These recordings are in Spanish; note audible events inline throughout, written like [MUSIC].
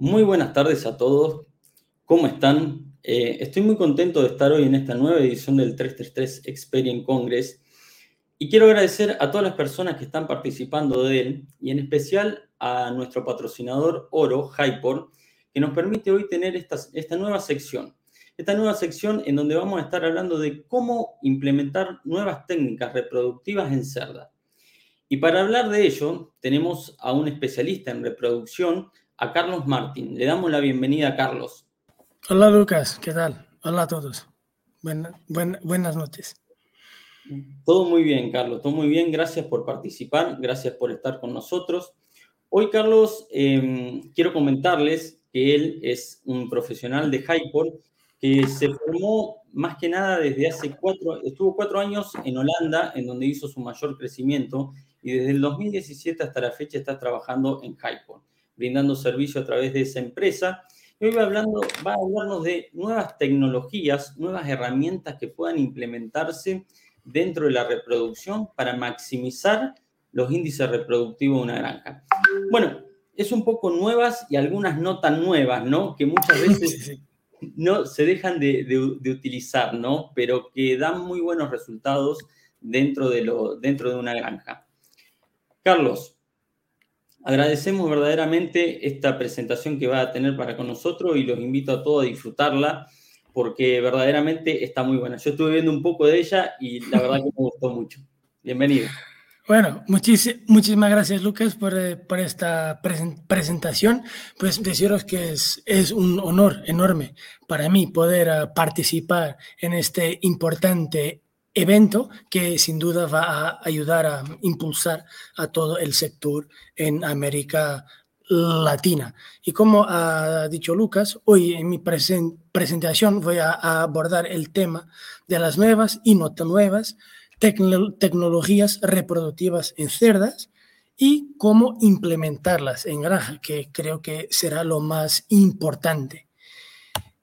Muy buenas tardes a todos. ¿Cómo están? Eh, estoy muy contento de estar hoy en esta nueva edición del 333 Experience Congress y quiero agradecer a todas las personas que están participando de él y en especial a nuestro patrocinador Oro, Hypor, que nos permite hoy tener esta, esta nueva sección. Esta nueva sección en donde vamos a estar hablando de cómo implementar nuevas técnicas reproductivas en cerda. Y para hablar de ello, tenemos a un especialista en reproducción a Carlos Martín. Le damos la bienvenida a Carlos. Hola Lucas, ¿qué tal? Hola a todos. buenas noches. Todo muy bien, Carlos, todo muy bien. Gracias por participar, gracias por estar con nosotros. Hoy, Carlos, em, quiero comentarles que él es un profesional de Hypor que se formó más que nada desde hace cuatro, estuvo cuatro años en Holanda, en donde hizo su mayor crecimiento, y desde el 2017 hasta la fecha está trabajando en Hypor brindando servicio a través de esa empresa. Y hoy va, hablando, va a hablarnos de nuevas tecnologías, nuevas herramientas que puedan implementarse dentro de la reproducción para maximizar los índices reproductivos de una granja. Bueno, es un poco nuevas y algunas no tan nuevas, ¿no? Que muchas veces no se dejan de, de, utilizar, ¿no? Pero que dan muy buenos resultados dentro de, lo, dentro de una granja. Carlos, Agradecemos verdaderamente esta presentación que va a tener para con nosotros y los invito a todos a disfrutarla porque verdaderamente está muy buena. Yo estuve viendo un poco de ella y la verdad que me gustó mucho. Bienvenido. Bueno, muchísimas gracias Lucas por, eh, por esta presentación. Pues deciros que es, es, un honor enorme para mí poder eh, participar en este importante evento que sin duda va a ayudar a impulsar a todo el sector en América Latina. Y como ha dicho Lucas, hoy en mi presentación voy a, abordar el tema de las nuevas y no tan nuevas tecnologías reproductivas en cerdas y cómo implementarlas en granja, que creo que será lo más importante.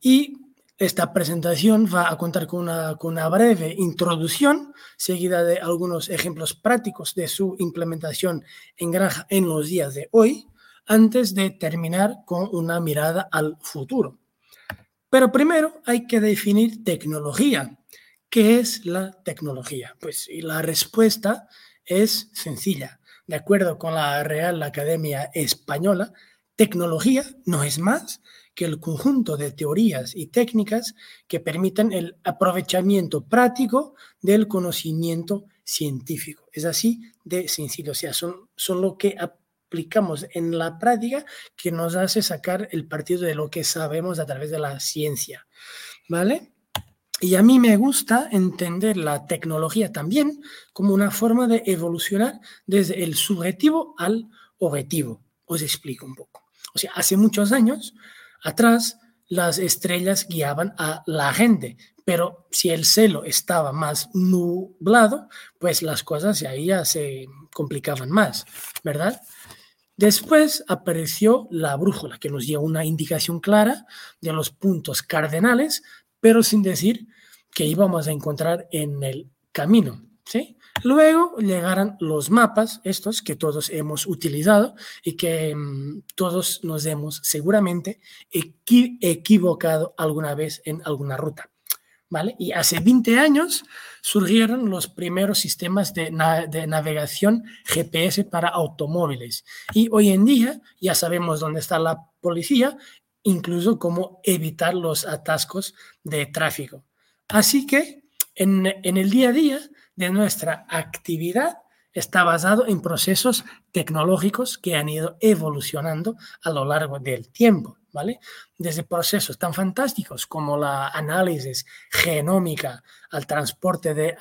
Y esta presentación va a contar con una, breve introducción, seguida de algunos ejemplos prácticos de su implementación en granja en los días de hoy, antes de terminar con una mirada al futuro. Pero primero hay que definir tecnología. ¿Qué es la tecnología? Pues la respuesta es sencilla. De acuerdo con la Real Academia Española, tecnología no es más que el conjunto de teorías y técnicas que permitan el aprovechamiento práctico del conocimiento científico. Es así de sencillo, o sea, son, son lo que aplicamos en la práctica que nos hace sacar el partido de lo que sabemos a través de la ciencia. ¿Vale? Y a mí me gusta entender la tecnología también como una forma de evolucionar desde el subjetivo al objetivo. Os explico un poco. O sea, hace muchos años Atrás, las estrellas guiaban a la gente, pero si el cielo estaba más nublado, pues las cosas ahí ya se complicaban más, ¿verdad? Después apareció la brújula, que nos dio una indicación clara de los puntos cardenales, pero sin decir que íbamos a encontrar en el camino, ¿sí? Luego llegarán los mapas, estos que todos hemos utilizado y que mm, todos nos hemos seguramente equivocado alguna vez en alguna ruta. ¿Vale? Y hace 20 años surgieron los primeros sistemas de, de, navegación GPS para automóviles. Y hoy en día ya sabemos dónde está la policía, incluso cómo evitar los atascos de tráfico. Así que en, en el día a día de nuestra actividad está basado en procesos tecnológicos que han ido evolucionando a lo largo del tiempo, ¿vale? Desde procesos tan fantásticos como la análisis genómica al transporte de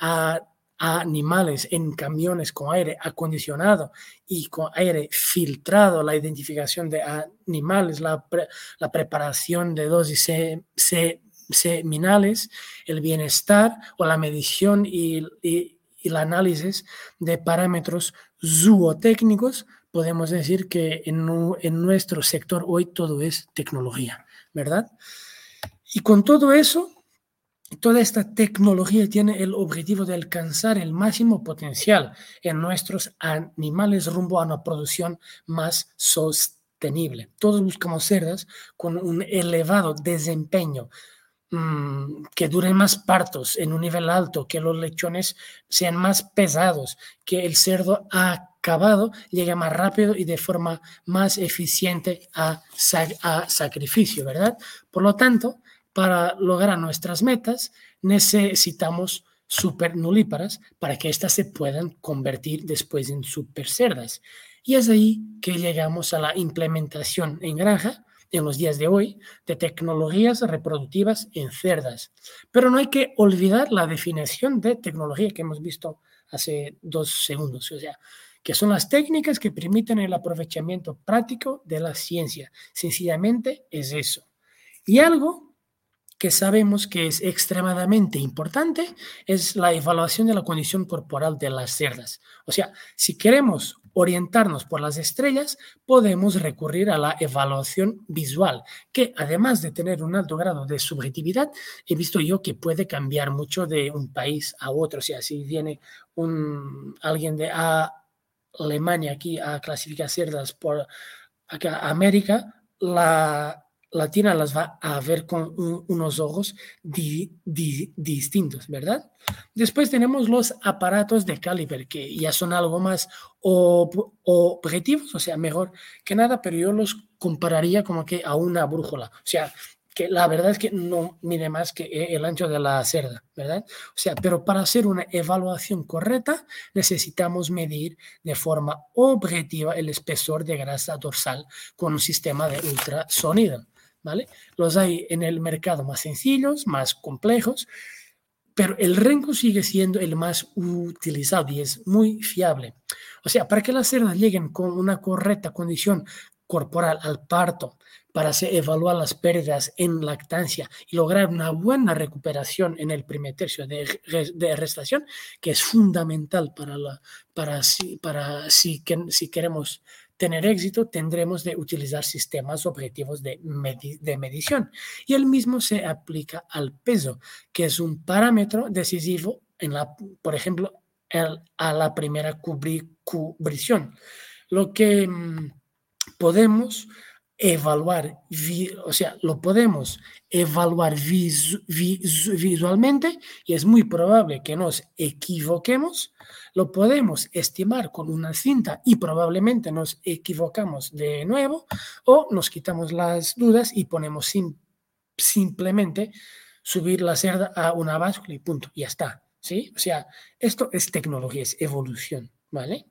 animales en camiones con aire acondicionado y con aire filtrado, la identificación de animales, la, preparación de dosis C seminales, el bienestar o la medición y, el análisis de parámetros zootécnicos, podemos decir que en, nuestro sector hoy todo es tecnología, ¿verdad? Y con todo eso, toda esta tecnología tiene el objetivo de alcanzar el máximo potencial en nuestros animales rumbo a una producción más sostenible. Todos buscamos cerdas con un elevado desempeño, mm, que duren más partos en un nivel alto, que los lechones sean más pesados, que el cerdo acabado llegue más rápido y de forma más eficiente a, a sacrificio, ¿verdad? Por lo tanto, para lograr nuestras metas necesitamos super nulíparas para que éstas se puedan convertir después en super cerdas. Y es ahí que llegamos a la implementación en granja en los días de hoy de tecnologías reproductivas en cerdas. Pero no hay que olvidar la definición de tecnología que hemos visto hace dos segundos, o sea, que son las técnicas que permiten el aprovechamiento práctico de la ciencia. Sencillamente es eso. Y algo que sabemos que es extremadamente importante es la evaluación de la condición corporal de las cerdas. O sea, si queremos orientarnos por las estrellas, podemos recurrir a la evaluación visual, que además de tener un alto grado de subjetividad, he visto yo que puede cambiar mucho de un país a otro. O sea, si viene un, alguien de Alemania aquí a clasificar cerdas por acá, América, la latina las va a ver con unos ojos distintos, ¿verdad? Después tenemos los aparatos de caliber, que ya son algo más objetivos, o sea, mejor que nada, pero yo los compararía como que a una brújula. O sea, que la verdad es que no mide más que e, el ancho de la cerda, ¿verdad? O sea, pero para hacer una evaluación correcta necesitamos medir de forma objetiva el espesor de grasa dorsal con un sistema de ultrasonido. Los hay en el mercado más sencillos, más complejos, pero el renco sigue siendo el más utilizado y es muy fiable. O sea, para que las cerdas lleguen con una correcta condición corporal al parto, para evaluar las pérdidas en lactancia y lograr una buena recuperación en el primer tercio de, de restación, que es fundamental para, la, para, si, para si, si queremos tener éxito, tendremos de utilizar sistemas objetivos de, medición. Y el mismo se aplica al peso, que es un parámetro decisivo, en la, por ejemplo, a la primera cubrición. Lo que mm, podemos evaluar, o sea, lo podemos evaluar visualmente y es muy probable que nos equivoquemos. Lo podemos estimar con una cinta y probablemente nos equivocamos de nuevo o nos quitamos las dudas y ponemos simplemente subir la cerda a una báscula y punto, ya está. ¿Sí? O sea, esto es tecnología, es evolución, ¿vale?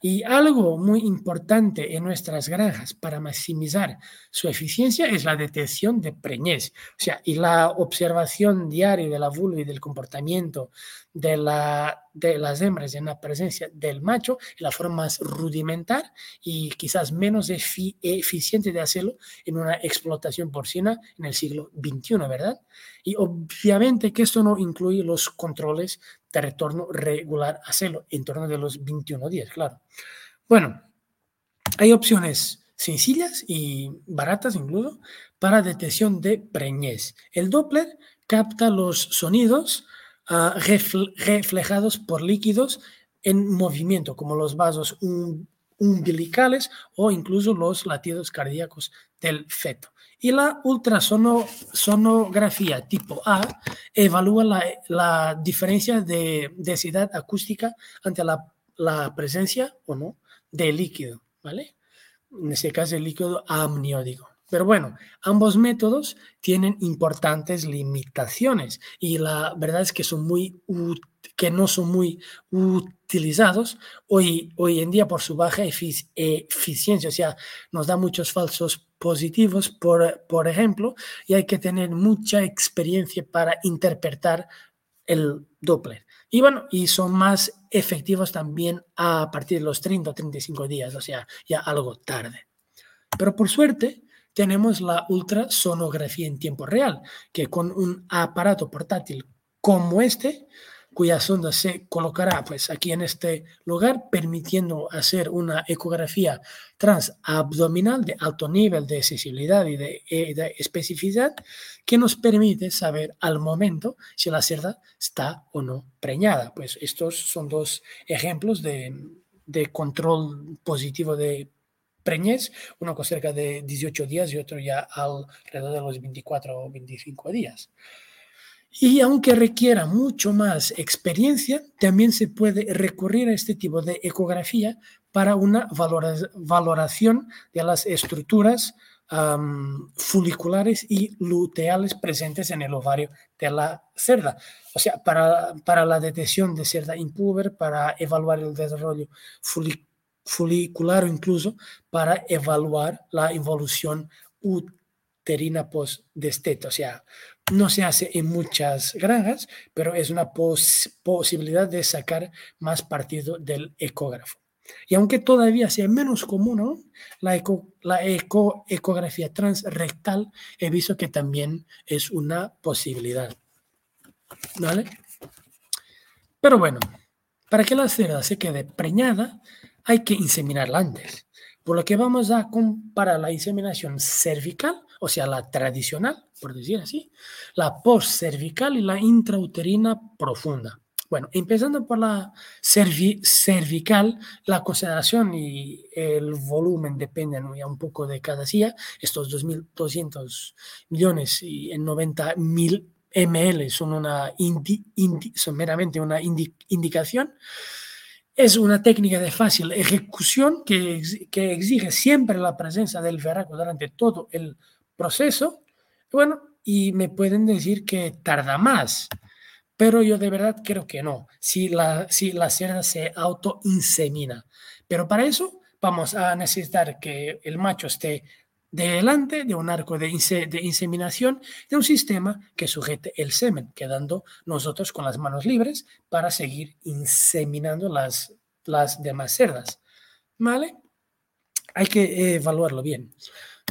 Y algo muy importante en nuestras granjas para maximizar su eficiencia es la detección de preñez, o sea, y la observación diaria de la vulva y del comportamiento de, la, de las hembras en la presencia del macho, la forma más rudimentar y quizás menos eficiente de hacerlo en una explotación porcina en el siglo XXI, ¿verdad? Y obviamente que esto no incluye los controles de retorno regular a celo en torno de los 21 días, claro. Bueno, hay opciones sencillas y baratas incluso para detección de preñez. El Doppler capta los sonidos uh, reflejados por líquidos en movimiento, como los vasos umbilicales o incluso los latidos cardíacos del feto. Y la ultrasonografía tipo A evalúa la, diferencia de densidad acústica ante la, la, presencia o no de líquido, ¿vale? En este caso el líquido amniótico. Pero bueno, ambos métodos tienen importantes limitaciones y la verdad es que son muy que no son muy utilizados hoy, hoy en día por su baja eficiencia, o sea, nos da muchos falsos positivos, por, por ejemplo, y hay que tener mucha experiencia para interpretar el Doppler. Y bueno, y son más efectivos también a partir de los 30 o 35 días, o sea, ya algo tarde. Pero por suerte, tenemos la ultrasonografía en tiempo real, que con un aparato portátil como este, cuya sonda se colocará pues aquí en este lugar, permitiendo hacer una ecografía transabdominal de alto nivel de sensibilidad y de, eh, de, especificidad, que nos permite saber al momento si la cerda está o no preñada. Pues estos son dos ejemplos de, de control positivo de preñez, uno con cerca de 18 días y otro ya alrededor de los 24 o 25 días. Y aunque requiera mucho más experiencia, también se puede recurrir a este tipo de ecografía para una valoración de las estructuras foliculares y luteales presentes en el ovario de la cerda. O sea, para, para la detección de cerda impúber, para evaluar el desarrollo folicular o incluso para evaluar la evolución uterina post-desteto. O sea, no se hace en muchas granjas, pero es una posibilidad de sacar más partido del ecógrafo. Y aunque todavía sea menos común la, eco, la eco, ecografía transrectal, he visto que también es una posibilidad. ¿Vale? Pero bueno, para que la cerda se quede preñada, hay que inseminarla antes. Por lo que vamos a comparar la inseminación cervical, o sea, la tradicional, por decir así, la post-cervical y la intrauterina profunda. Bueno, empezando por la cervical, la consideración y el volumen dependen ya un poco de cada día. Estos 2.200 millones y en 90 mil ml son, una son meramente una indicación. Es una técnica de fácil ejecución que, que exige siempre la presencia del verraco durante todo el proceso. Bueno, y me pueden decir que tarda más pero yo de verdad creo que no, si la, si la cerda se autoinsemina. Pero para eso vamos a necesitar que el macho esté delante de un arco de, inseminación de un sistema que sujete el semen, quedando nosotros con las manos libres para seguir inseminando las, las demás cerdas. ¿Vale? Hay que evaluarlo bien.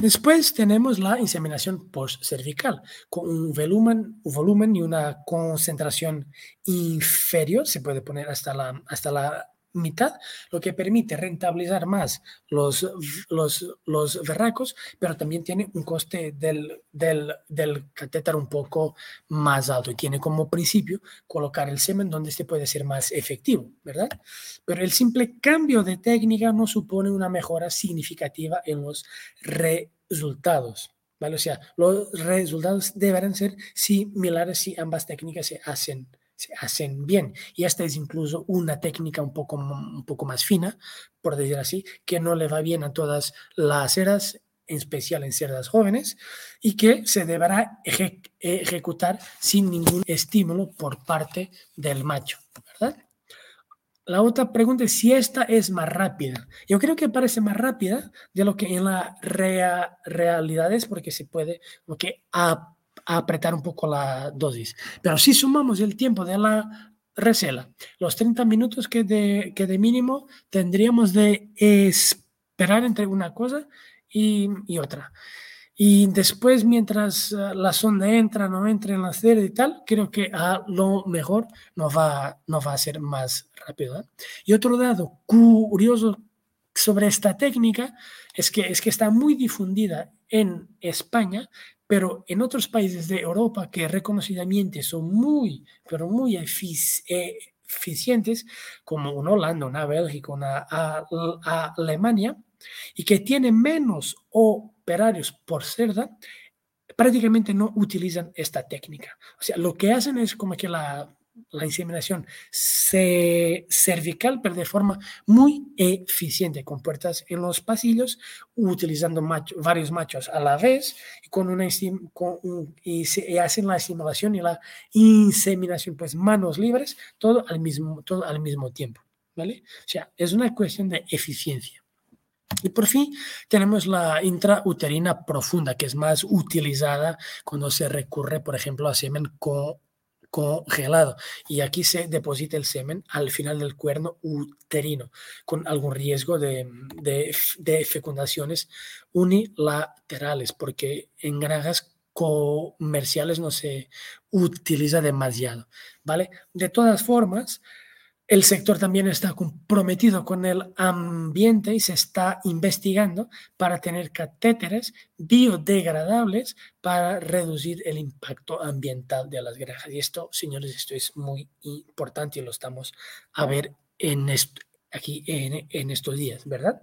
Después tenemos la inseminación post-cervical, con un volumen, un volumen y una concentración inferior, se puede poner hasta la, hasta la mitad, lo que permite rentabilizar más los, los, los verracos, pero también tiene un coste del, del, del catéter un poco más alto y tiene como principio colocar el semen donde este puede ser más efectivo, ¿verdad? Pero el simple cambio de técnica no supone una mejora significativa en los resultados. ¿Vale? O sea, los resultados deberán ser similares si ambas técnicas se hacen se hacen bien. Y esta es incluso una técnica un poco, un poco más fina, por decir así, que no le va bien a todas las cerdas, en especial en cerdas jóvenes, y que se deberá ejecutar sin ningún estímulo por parte del macho. La otra pregunta es si esta es más rápida. Yo creo que parece más rápida de lo que en la realidad es porque se puede como que apretar un poco la dosis. Pero si sumamos el tiempo de la recela, los 30 minutos que de, que de mínimo tendríamos de esperar entre una cosa y, y otra. Y después, mientras eh, la sonda entra, no entra en la cerda y tal, creo que a lo mejor no va, no va a ser más rápido. ¿eh? Y otro dato curioso sobre esta técnica es que, es que está muy difundida en España, pero en otros países de Europa que reconocidamente son muy, pero muy eficientes, como una Holanda, una Bélgica, una Alemania, y que tienen menos operarios por cerda, prácticamente no utilizan esta técnica. O sea, lo que hacen es como que la la inseminación cervical, pero de forma muy eficiente, con puertas en los pasillos, utilizando varios machos a la vez, y, con una, y, se, hacen la estimulación y la inseminación, pues manos libres, todo al mismo, todo al mismo tiempo. ¿vale? O sea, es una cuestión de eficiencia. Y por fin tenemos la intrauterina profunda, que es más utilizada cuando se recurre, por ejemplo, a semen con congelado y aquí se deposita el semen al final del cuerno uterino con algún riesgo de, de, fecundaciones unilaterales porque en granjas comerciales no se utiliza demasiado, ¿vale? De todas formas, el sector también está comprometido con el ambiente y se está investigando para tener catéteres biodegradables para reducir el impacto ambiental de las granjas. Y esto, señores, esto es muy importante y lo estamos a ver en aquí en, en estos días, ¿verdad?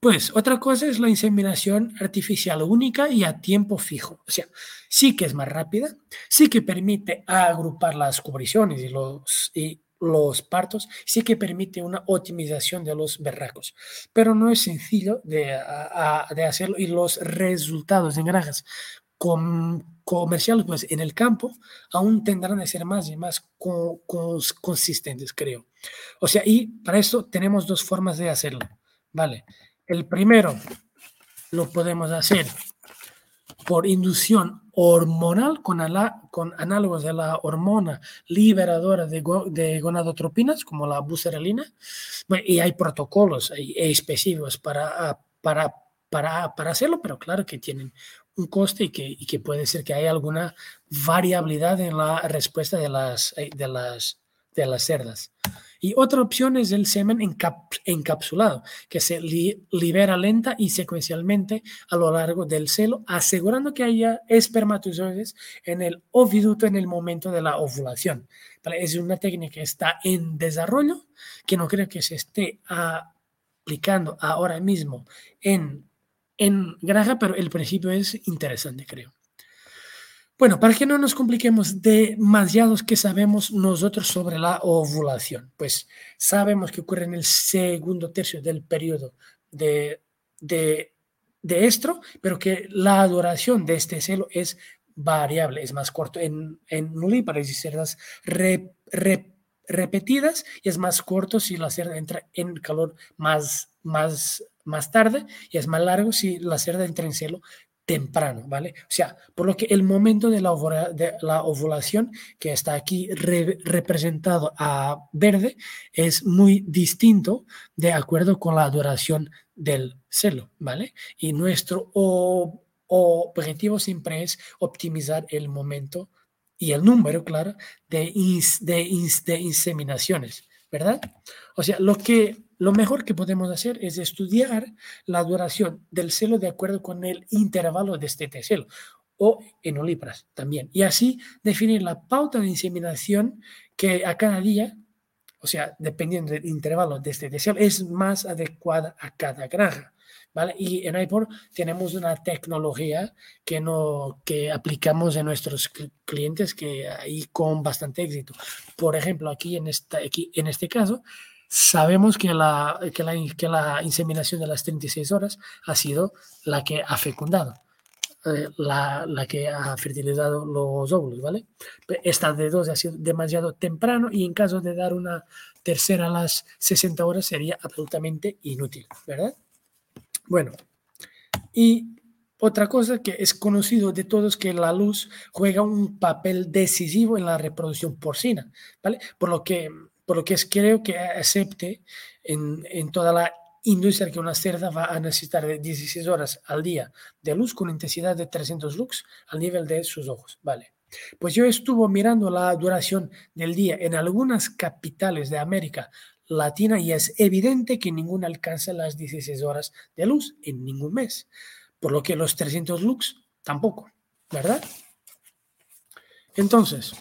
Pues otra cosa es la inseminación artificial única y a tiempo fijo. O sea, sí que es más rápida, sí que permite agrupar las cubriciones y los, los partos, sí que permite una optimización de los berracos, pero no es sencillo de, de hacerlo y los resultados en granjas comerciales pues en el campo aún tendrán de ser más y más consistentes, creo. O sea, y para eso tenemos dos formas de hacerlo, ¿vale? El primero lo podemos hacer por inducción hormonal con, análogos de la hormona liberadora de, gonadotropinas, como la buserelina, y hay protocolos específicos para, para, para, hacerlo, pero claro que tienen un coste y que, puede ser que haya alguna variabilidad en la respuesta de las, de las, de las cerdas. Y otra opción es el semen encapsulado, que se libera lenta y secuencialmente a lo largo del celo, asegurando que haya espermatozoides en el oviducto en el momento de la ovulación. Es una técnica que está en desarrollo, que no creo que se esté aplicando ahora mismo en, en granja, pero el principio es interesante, creo. Bueno, para que no nos compliquemos demasiados que sabemos nosotros sobre la ovulación, pues sabemos que ocurre en el segundo tercio del periodo de, de, estro, pero que la duración de este celo es variable, es más corto en, en nulípares y cerdas repetidas y es más corto si la cerda entra en calor más, más, más tarde y es más largo si la cerda entra en celo temprano, ¿vale? O sea, por lo que el momento de la, de la ovulación, que está aquí representado a verde, es muy distinto de acuerdo con la duración del celo, ¿vale? Y nuestro objetivo siempre es optimizar el momento y el número, claro, de inseminaciones, ¿verdad? O sea, lo que lo mejor que podemos hacer es estudiar la duración del celo de acuerdo con el intervalo de este celo o en olipras también. Y así definir la pauta de inseminación que a cada día, o sea, dependiendo del intervalo de este celo, es más adecuada a cada granja. ¿Vale? Y en iPor tenemos una tecnología que, no, que aplicamos en nuestros clientes que ahí con bastante éxito. Por ejemplo, aquí en, esta, aquí en este caso, Sabemos que la, que la, que, la, inseminación de las 36 horas ha sido la que ha fecundado, eh, la, la, que ha fertilizado los óvulos, ¿vale? Esta de dos ha sido demasiado temprano y en caso de dar una tercera a las 60 horas sería absolutamente inútil, ¿verdad? Bueno, y otra cosa que es conocido de todos que la luz juega un papel decisivo en la reproducción porcina, ¿vale? Por lo que por lo que es, creo que acepte en, en toda la industria que una cerda va a necesitar de 16 horas al día de luz con intensidad de 300 lux al nivel de sus ojos, ¿vale? Pues yo estuve mirando la duración del día en algunas capitales de América Latina y es evidente que ninguna alcanza las 16 horas de luz en ningún mes, por lo que los 300 lux tampoco, ¿verdad? Entonces,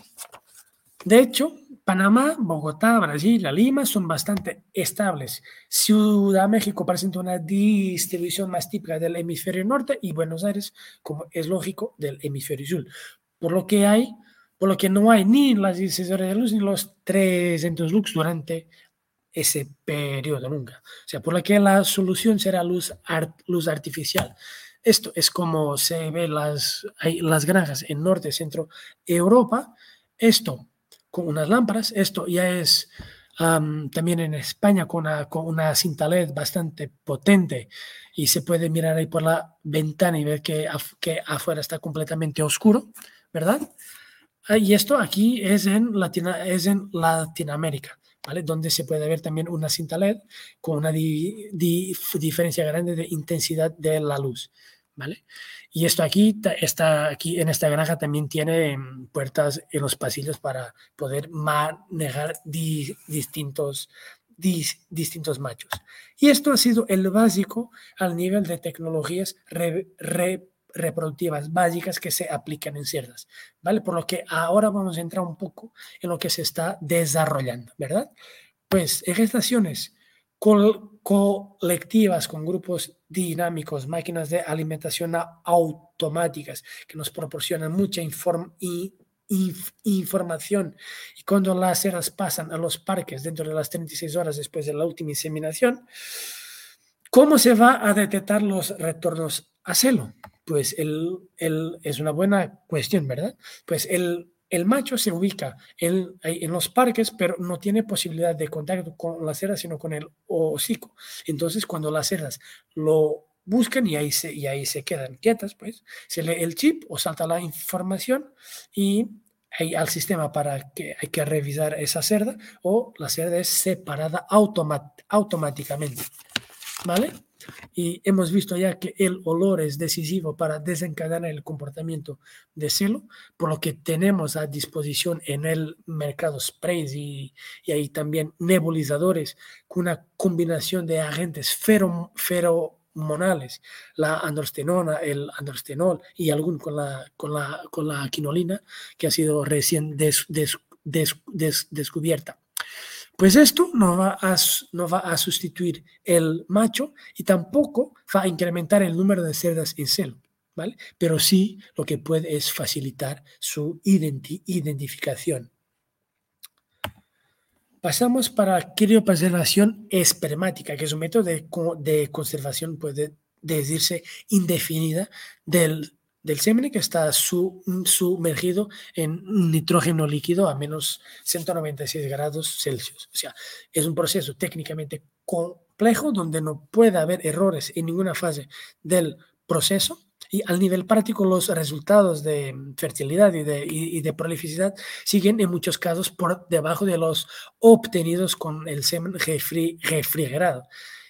de hecho, Panamá, Bogotá, Brasil, Lima son bastante estables. Ciudad México presenta una distribución más típica del hemisferio norte y Buenos Aires, como es lógico, del hemisferio sur. Por lo que hay, por lo que no hay ni las 16 horas de luz ni los 300 lux durante ese periodo nunca. O sea, por lo que la solución será luz, luz artificial. Esto es como se ve las, las granjas en norte, centro Europa. Esto con unas lámparas. Esto ya es también en España con una, con una cinta LED bastante potente y se puede mirar ahí por la ventana y ver que, que afuera está completamente oscuro, ¿verdad? Ah, y esto aquí es en, Latina, es en Latinoamérica. ¿Vale? Donde se puede ver también una cinta LED con una diferencia grande de intensidad de la luz, ¿vale? Y esto aquí, está aquí en esta granja también tiene mm, puertas en los pasillos para poder manejar distintos, distintos machos. Y esto ha sido el básico al nivel de tecnologías reproductivas básicas que se aplican en cerdas, ¿vale? Por lo que ahora vamos a entrar un poco en lo que se está desarrollando, ¿verdad? Pues en gestaciones colectivas con grupos dinámicos, máquinas de alimentación automáticas que nos proporcionan mucha información y cuando las ceras pasan a los parques dentro de las 36 horas después de la última inseminación, ¿cómo se va a detectar los retornos a celo? Pues el, el, es una buena cuestión, ¿verdad? Pues el el macho se ubica en, los parques, pero no tiene posibilidad de contacto con las cerdas, sino con el hocico. Entonces, cuando las cerdas lo buscan y ahí se, y ahí se quedan quietas, pues se lee el chip o salta la información y hay al sistema para que hay que revisar esa cerda o la cerda es separada automáticamente. ¿Vale? Y hemos visto ya que el olor es decisivo para desencadenar el comportamiento de celo, por lo que tenemos a disposición en el mercado sprays y, y hay también nebulizadores con una combinación de agentes feromonales, la androstenona, el androstenol y algún con la, con la, con la quinolina que ha sido recién descubierta. Pues esto no va, a, no va a sustituir el macho y tampoco va a incrementar el número de cerdas en celo, ¿vale? Pero sí lo que puede es facilitar su identificación. Pasamos para criopreservación espermática, que es un método de, de conservación, puede decirse, indefinida del del semen que está sumergido en nitrógeno líquido a menos 196 grados Celsius. O sea, es un proceso técnicamente complejo donde no puede haber errores en ninguna fase del proceso y al nivel práctico los resultados de fertilidad y de, y de, prolificidad siguen en muchos casos por debajo de los obtenidos con el semen refrigerado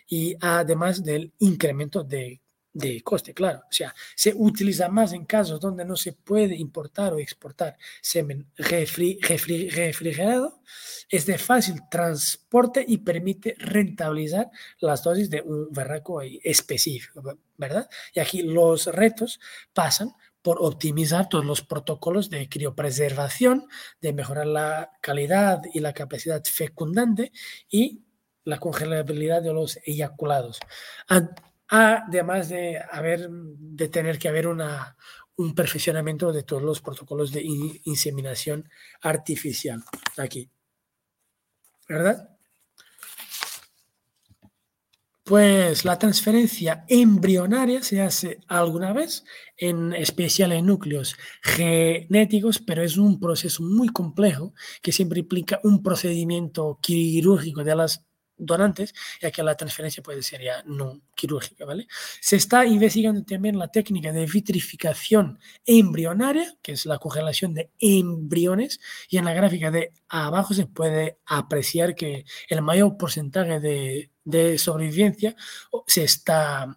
y además del incremento de de coste, claro. O sea, se utiliza más en casos donde no se puede importar o exportar semen refrigerado, es de fácil transporte y permite rentabilizar las dosis de un barraco específico, ¿verdad? Y aquí los retos pasan por optimizar todos los protocolos de criopreservación, de mejorar la calidad y la capacidad fecundante y la congelabilidad de los eyaculados además de, haber, de tener que haber una, un perfeccionamiento de todos los protocolos de inseminación artificial. Aquí. ¿Verdad? Pues la transferencia embrionaria se hace alguna vez, en especial en núcleos genéticos, pero es un proceso muy complejo que siempre implica un procedimiento quirúrgico de las donantes, ya que la transferencia puede ser ya no quirúrgica, ¿vale? Se está investigando también la técnica de vitrificación embrionaria, que es la congelación de embriones, y en la gráfica de abajo se puede apreciar que el mayor porcentaje de, de sobrevivencia se está,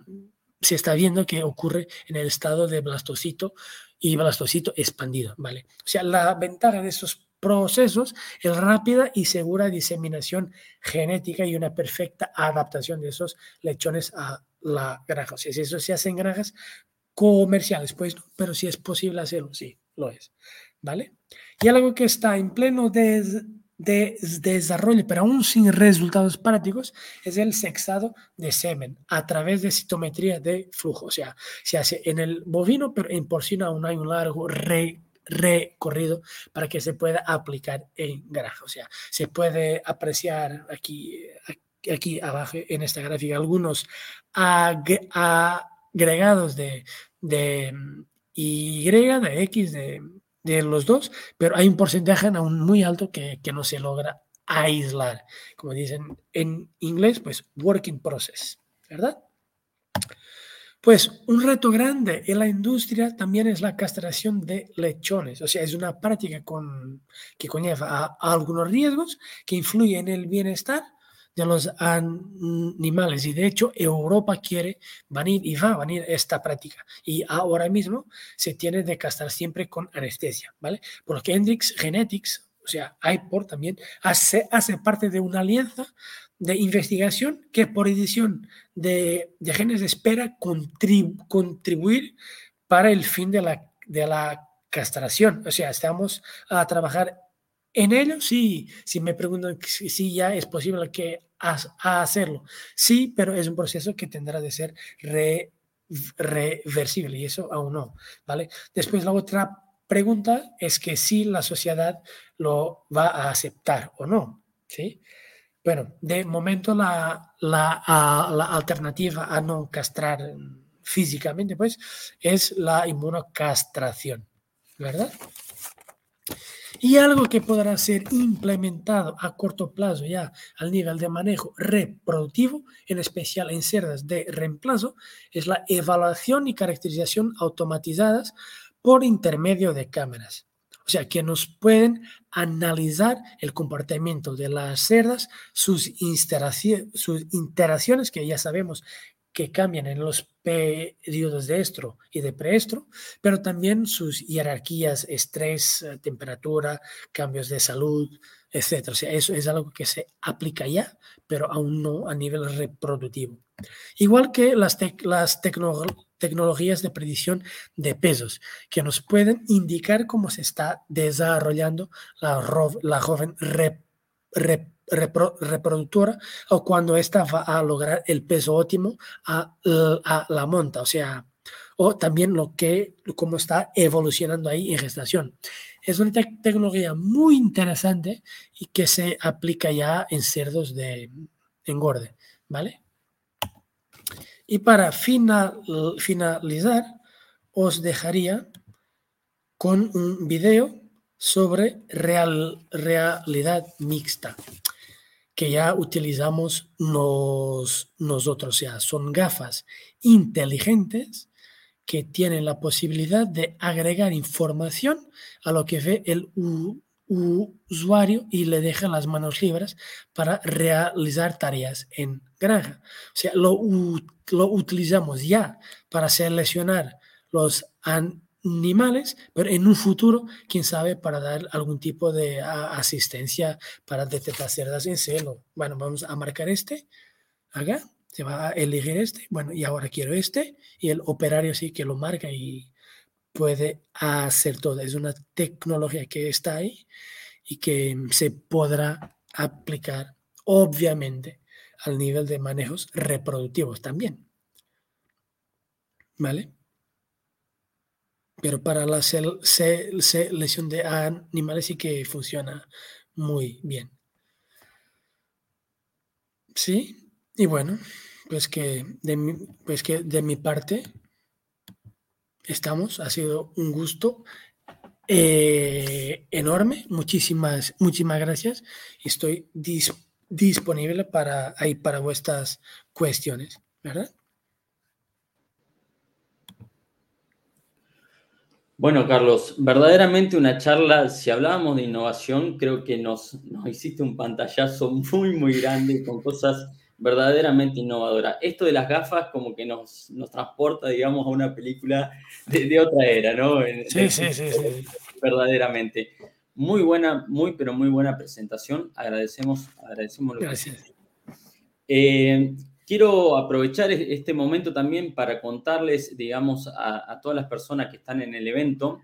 se está viendo que ocurre en el estado de blastocito y blastocito expandido, ¿vale? O sea, la ventaja de estos procesos es rápida y segura diseminación genética y una perfecta adaptación de esos lechones a la granja. O sea, si eso se hace en granjas comerciales, pues pero si es posible hacerlo, sí, lo es. ¿Vale? Y algo que está en pleno de, de, desarrollo, pero aún sin resultados prácticos, es el sexado de semen a través de citometría de flujo. O sea, se hace en el bovino, pero en porcino aún hay un largo re recorrido para que se pueda aplicar en granja. O sea, se puede apreciar aquí, aquí abajo en esta gráfica algunos agregados de, de Y, de X, de, de, los dos, pero hay un porcentaje aún muy alto que, que no se logra aislar. Como dicen en inglés, pues working process, ¿verdad? Pues un reto grande en la industria también es la castración de lechones, o sea, es una práctica que conlleva algunos riesgos que influyen en el bienestar de los animales. Y de hecho Europa quiere venir y va a venir esta práctica. Y ahora mismo se tiene de castrar siempre con anestesia, ¿vale? Por lo que Hendrix Genetics, o sea, IPOR también hace parte de una alianza de investigación que por edición de, genes espera contribuir para el fin de la, de la castración. O sea, estamos a trabajar en ello. Sí, si me preguntan si, ya es posible que a, hacerlo. Sí, pero es un proceso que tendrá de ser reversible y eso aún no, ¿vale? Después la otra pregunta es que si la sociedad lo va a aceptar o no, ¿sí? Bueno, de momento la, la, alternativa a no castrar físicamente, pues, es la inmunocastración, ¿verdad? Y algo que podrá ser implementado a corto plazo ya al nivel de manejo reproductivo, en especial en cerdas de reemplazo, es la evaluación y caracterización automatizadas por intermedio de cámaras. O sea, que nos pueden analizar el comportamiento de las cerdas, sus, sus interacciones, que ya sabemos que cambian en los periodos de estro y de preestro, pero también sus jerarquías, estrés, temperatura, cambios de salud, etc. O sea, eso es algo que se aplica ya, pero aún no a nivel reproductivo. Igual que las, las tecnologías de predicción de pesos, que nos pueden indicar cómo se está desarrollando la, la joven reproducción reproductora o cuando ésta va a lograr el peso óptimo a, la monta, o sea, o también lo que, cómo está evolucionando ahí en gestación. Es una tecnología muy interesante y que se aplica ya en cerdos de engorde, ¿vale? Y para final, finalizar, os dejaría con un video sobre real, realidad mixta que ya utilizamos nosotros. O sea, son gafas inteligentes que tienen la posibilidad de agregar información a lo que ve el usuario y le dejan las manos libres para realizar tareas en granja. O sea, lo, lo utilizamos ya para seleccionar los animales, pero en un futuro, quién sabe, para dar algún tipo de asistencia para detectar cerdas en celo. Bueno, vamos a marcar este, acá, se va a elegir este, bueno, y ahora quiero este, y el operario sí que lo marca y puede hacer todo. Es una tecnología que está ahí y que se podrá aplicar, obviamente, al nivel de manejos reproductivos también. ¿Vale? pero para la selección de animales sí que funciona muy bien. Sí, y bueno, pues que de mi, pues que de mi parte estamos, ha sido un gusto eh, enorme, muchísimas, muchísimas gracias. Estoy disponible para, ahí para vuestras cuestiones, ¿verdad? Bueno, Carlos, verdaderamente una charla, si hablábamos de innovación, creo que nos, nos hiciste un pantallazo muy, muy grande con cosas verdaderamente innovadoras. Esto de las gafas como que nos, nos transporta, digamos, a una película de, otra era, ¿no? Sí, sí, sí, sí. [LAUGHS] Verdaderamente. Muy buena, muy, pero muy buena presentación. Agradecemos, agradecemos lo Gracias. Eh, Quiero aprovechar este momento también para contarles, digamos, a, todas las personas que están en el evento,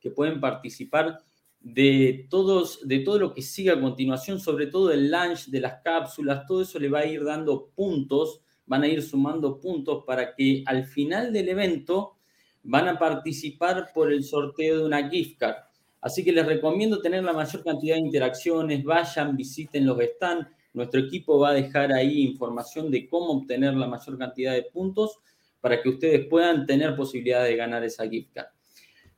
que pueden participar de, todos, de todo lo que siga a continuación, sobre todo el launch de las cápsulas, todo eso le va a ir dando puntos, van a ir sumando puntos para que al final del evento van a participar por el sorteo de una gift card. Así que les recomiendo tener la mayor cantidad de interacciones, vayan, visiten los stands, nuestro equipo va a dejar ahí información de cómo obtener la mayor cantidad de puntos para que ustedes puedan tener posibilidad de ganar esa gift card.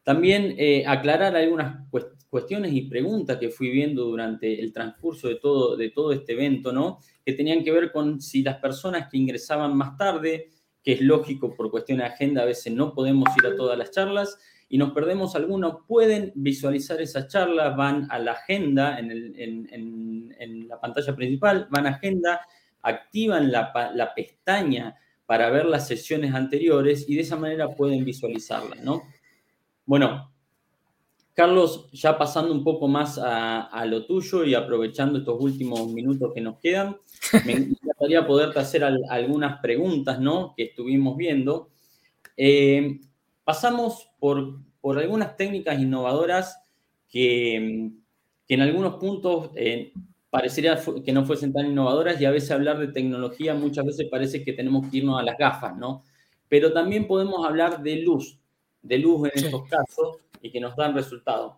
También eh, aclarar algunas cuestiones y preguntas que fui viendo durante el transcurso de todo, de todo este evento, ¿no? Que tenían que ver con si las personas que ingresaban más tarde, que es lógico por cuestión de agenda, a veces no podemos ir a todas las charlas, y nos perdemos algunos, pueden visualizar esas charlas, van a la agenda en, la pantalla principal, van a agenda, activan la, la, pestaña para ver las sesiones anteriores y de esa manera pueden visualizarlas, ¿no? Bueno, Carlos, ya pasando un poco más a, lo tuyo y aprovechando estos últimos minutos que nos quedan, me [LAUGHS] encantaría poderte hacer algunas preguntas, ¿no? Que estuvimos viendo. Eh, pasamos por, por algunas técnicas innovadoras que, en algunos puntos eh, parecería que no fuesen tan innovadoras y a veces hablar de tecnología muchas veces parece que tenemos que irnos a las gafas, ¿no? Pero también podemos hablar de luz, de luz en estos casos y que nos dan resultados.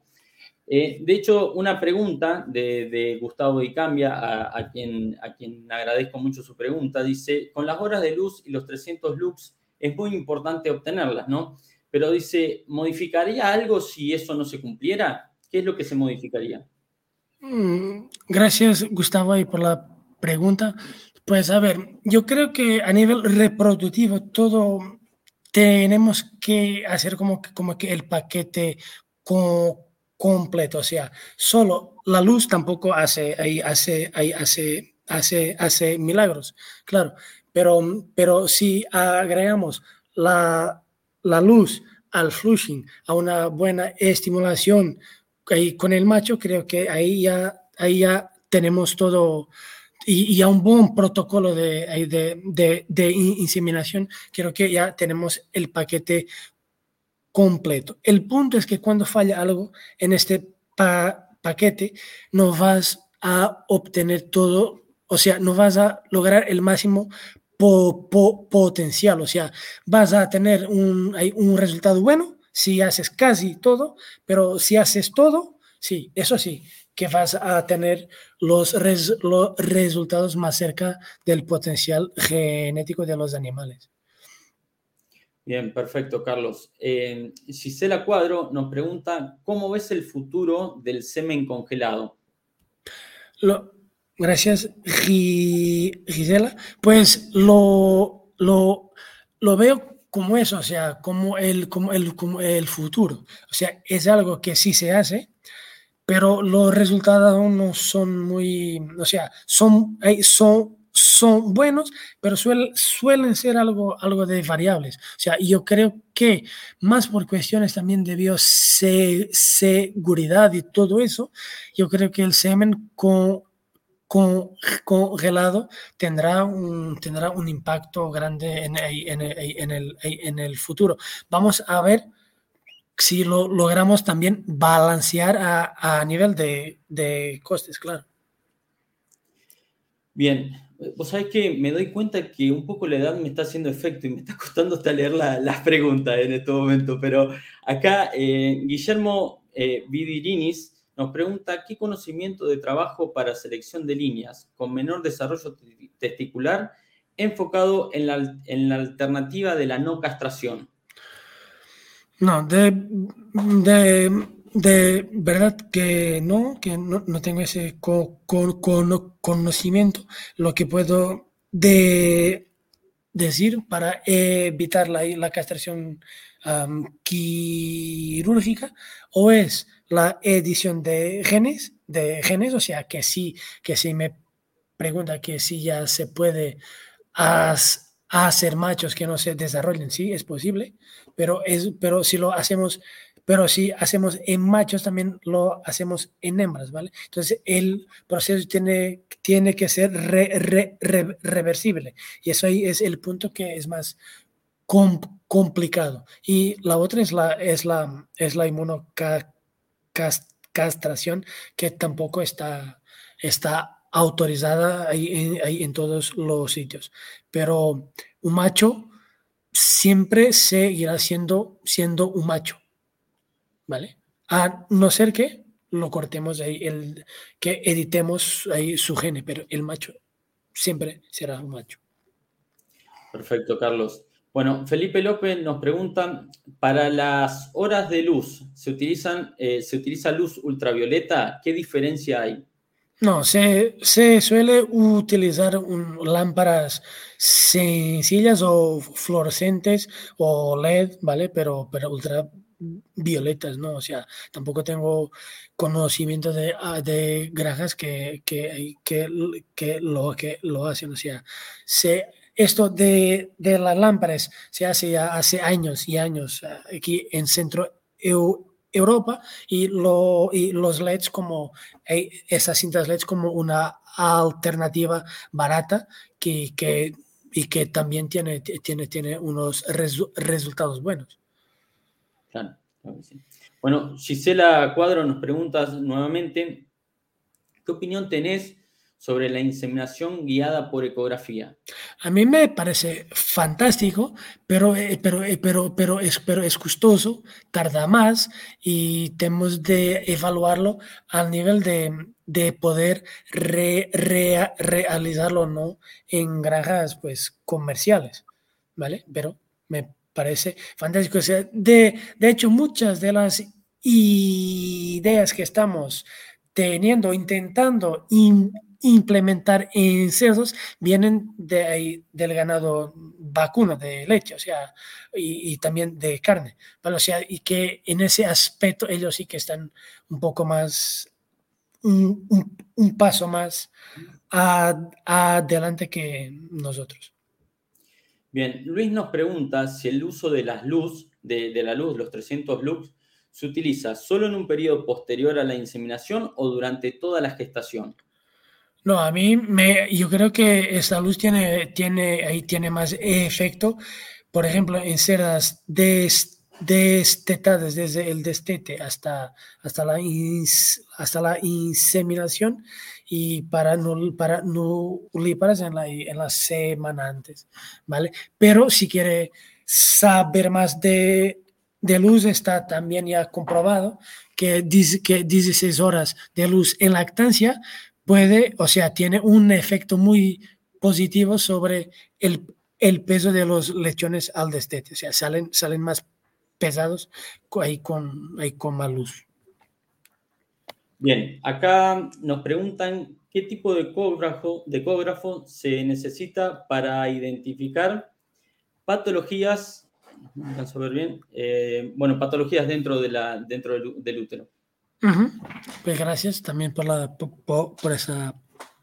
Eh, de hecho, una pregunta de, Gustavo Icambia, a, a, quien, a quien agradezco mucho su pregunta, dice, con las horas de luz y los 300 lux es muy importante obtenerlas, ¿no? Pero dice, ¿modificaría algo si eso no se cumpliera? ¿Qué es lo que se modificaría? Mm, gracias, Gustavo, y por la pregunta. Pues a ver, yo creo que a nivel reproductivo todo tenemos que hacer como que, como que el paquete completo, o sea, solo la luz tampoco hace, ahí hace, ahí hace, hace, hace milagros, claro, pero, pero si agregamos la, la luz al flushing, a una buena estimulación ahí con el macho, creo que ahí ya, ahí ya tenemos todo y, a un buen protocolo de, de, de, inseminación, creo que ya tenemos el paquete completo. El punto es que cuando falla algo en este paquete, no vas a obtener todo, o sea, no vas a lograr el máximo potencial, o sea, vas a tener un, un resultado bueno si haces casi todo, pero si haces todo, sí, eso sí, que vas a tener los, los resultados más cerca del potencial genético de los animales. Bien, perfecto, Carlos. Eh, Gisela Cuadro nos pregunta, ¿cómo ves el futuro del semen congelado? Lo, gracias, Gisela. Pues lo, lo, lo veo como eso, o sea, como el, como, el, como el futuro. O sea, es algo que sí se hace, pero los resultados no son muy, o sea, son, son, son buenos, pero suelen, suelen ser algo, algo de variables. O sea, yo creo que más por cuestiones también de bioseguridad y todo eso, yo creo que el semen con, congelado tendrá un, tendrá un impacto grande en, en, en, el, en el futuro. Vamos a ver si lo logramos también balancear a, a nivel de, de, costes, claro. Bien, vos sabés que me doy cuenta que un poco la edad me está haciendo efecto y me está [LAUGHS] costando hasta leer las preguntas en este momento, pero acá eh, Guillermo eh, Vidirinis nos pregunta qué conocimiento de trabajo para selección de líneas con menor desarrollo testicular enfocado en la, en la alternativa de la no castración. No, de, de, verdad que no, que no, tengo ese conocimiento. Lo que puedo de, decir para evitar la, la castración quirúrgica o es la edición de genes, de genes, o sea que sí, que sí me pregunta que si ya se puede hacer machos que no se desarrollen, sí, es posible, pero, es, pero si lo hacemos, pero si hacemos en machos también lo hacemos en hembras, ¿vale? Entonces el proceso tiene, tiene que ser reversible y eso ahí es el punto que es más complicado. Y la otra es la, es la, es la inmunocastración que tampoco está, está autorizada ahí ahí en todos los sitios. Pero un macho siempre seguirá siendo, siendo un macho, ¿vale? A no ser que lo cortemos ahí, el, que editemos ahí su gene, pero el macho siempre será un macho. Perfecto, Carlos. Bueno, Felipe López nos pregunta, para las horas de luz, ¿se, eh, ¿se utiliza luz ultravioleta? ¿Qué diferencia hay? No, se, suele utilizar lámparas sencillas o fluorescentes o LED, ¿vale? Pero, pero ultravioletas, ¿no? O sea, tampoco tengo conocimiento de, ah, de granjas que, que, que, lo, que lo hacen. O sea, esto de, de, las lámparas se hace hace años y años ah, aquí en Centro Europa y, lo, y los LEDs como eh, esas cintas LEDs como una alternativa barata que, que, y que también tiene, tiene, tiene unos resultados buenos. Claro, Bueno, Gisela Cuadro nos pregunta nuevamente, ¿qué opinión tenés sobre la inseminación guiada por ecografía? A mí me parece fantástico, pero, eh, pero, eh, pero, pero, es, pero es costoso, tarda más y tenemos de evaluarlo al nivel de, poder realizarlo no en granjas pues, comerciales, ¿vale? Pero me parece fantástico. de, de hecho, muchas de las ideas que estamos teniendo, intentando implementar en cerdos vienen de ahí, del ganado vacuno de leche, o sea, y, también de carne, O sea, y que en ese aspecto ellos sí que están un poco más, un, paso más adelante que nosotros. Bien, Luis nos pregunta si el uso de las luz, de, de la luz, los 300 lux, se utiliza solo en un periodo posterior a la inseminación o durante toda la gestación. No, a mí me, yo creo que esta luz tiene, tiene, ahí tiene más efecto. Por ejemplo, en cerdas destetadas desde el destete hasta, hasta, la, hasta la inseminación y para, no, para nulíparas en la, en la semana antes, ¿vale? Pero si quiere saber más de, de luz, está también ya comprobado que, dice, que 16 horas de luz en lactancia puede, o sea, tiene un efecto muy positivo sobre el, el peso de los lechones al destete. O sea, salen, salen más pesados ahí con, ahí con más luz. Bien, acá nos preguntan qué tipo de ecógrafo, de ecógrafo se necesita para identificar patologías, bien, eh, bueno, patologías dentro, de la, dentro del útero. Pues gracias también por, la, por, esa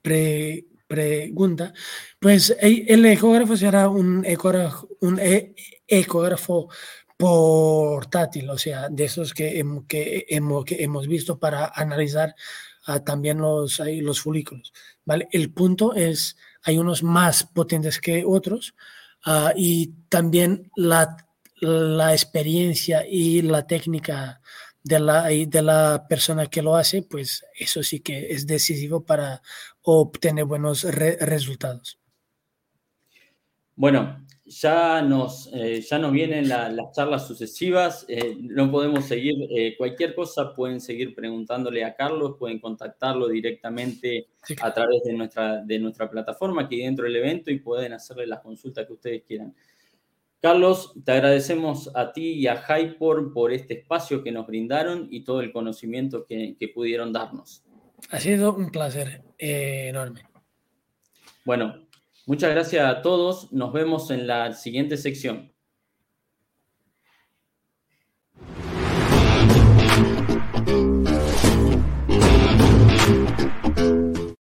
pregunta. Pues el ecógrafo será un ecógrafo, un e, ecógrafo portátil, o sea, de esos que, que, hemos, que hemos visto para analizar ah, también los, los folículos. ¿vale? El punto es, hay unos más potentes que otros ah, y también la, la experiencia y la técnica de la, de la persona que lo hace, pues eso sí que es decisivo para obtener buenos resultados. Bueno, ya nos, eh, ya nos vienen las charlas sucesivas, eh, no podemos seguir eh, cualquier cosa, pueden seguir preguntándole a Carlos, pueden contactarlo directamente a través de nuestra, de nuestra plataforma aquí dentro del evento y pueden hacerle las consultas que ustedes quieran. Carlos, te agradecemos a ti y a Hypor por este espacio que nos brindaron y todo el conocimiento que, pudieron darnos. Ha sido un placer eh, enorme. Bueno, muchas gracias a todos. Nos vemos en la siguiente sección.